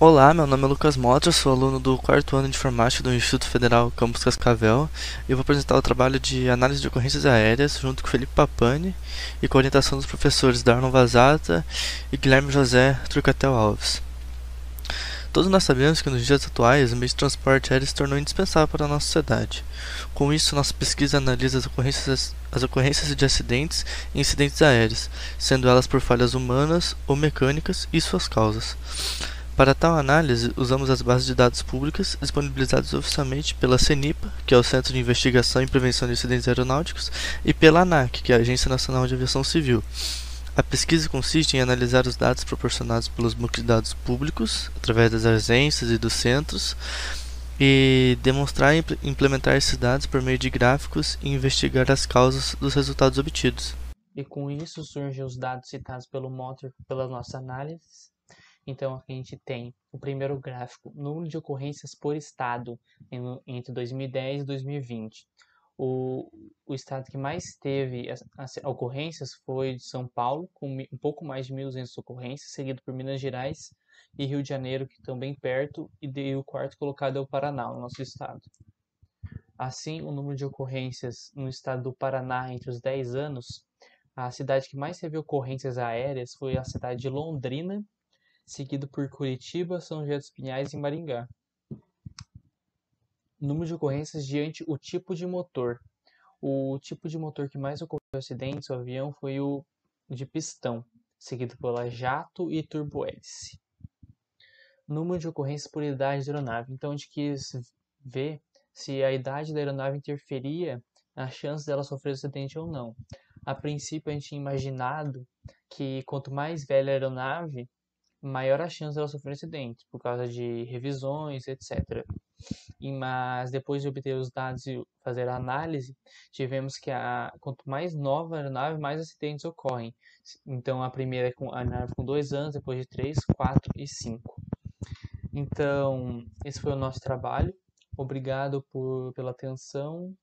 Olá, meu nome é Lucas Mota, sou aluno do quarto ano de informática do Instituto Federal Campus Cascavel e vou apresentar o trabalho de análise de ocorrências aéreas junto com Felipe Papani e com a orientação dos professores Darnon Vazata e Guilherme José Trucatel Alves. Todos nós sabemos que nos dias atuais o meio de transporte aéreo se tornou indispensável para a nossa sociedade. Com isso, nossa pesquisa analisa as ocorrências, as ocorrências de acidentes e incidentes aéreos, sendo elas por falhas humanas ou mecânicas e suas causas. Para tal análise, usamos as bases de dados públicas disponibilizadas oficialmente pela CENIPA, que é o Centro de Investigação e Prevenção de Acidentes Aeronáuticos, e pela ANAC, que é a Agência Nacional de Aviação Civil. A pesquisa consiste em analisar os dados proporcionados pelos bancos de dados públicos, através das agências e dos centros, e demonstrar e implementar esses dados por meio de gráficos e investigar as causas dos resultados obtidos. E com isso surgem os dados citados pelo Motor pelas nossas análises, então, aqui a gente tem o primeiro gráfico, número de ocorrências por estado entre 2010 e 2020. O, o estado que mais teve as, as ocorrências foi São Paulo, com um pouco mais de 1.200 ocorrências, seguido por Minas Gerais e Rio de Janeiro, que estão bem perto, e, de, o quarto colocado é o Paraná, o nosso estado. Assim, o número de ocorrências no estado do Paraná entre os 10 anos, a cidade que mais teve ocorrências aéreas foi a cidade de Londrina, seguido por Curitiba, São José dos Pinhais e Maringá. Número de ocorrências diante o tipo de motor. O tipo de motor que mais ocorreu acidentes, o avião, foi o de pistão, seguido pela jato e turbohélice. Número de ocorrências por idade da aeronave. Então a gente quis ver se a idade da aeronave interferia na chance dela sofrer acidente ou não. A princípio a gente tinha imaginado que quanto mais velha a aeronave, maior a chance dela sofrer acidente, por causa de revisões, etc. E, mas depois de obter os dados e fazer a análise, tivemos que a, quanto mais nova a aeronave, mais acidentes ocorrem. Então a primeira é com a aeronave com dois anos, depois de três, quatro e cinco. Então esse foi o nosso trabalho. Obrigado por, pela atenção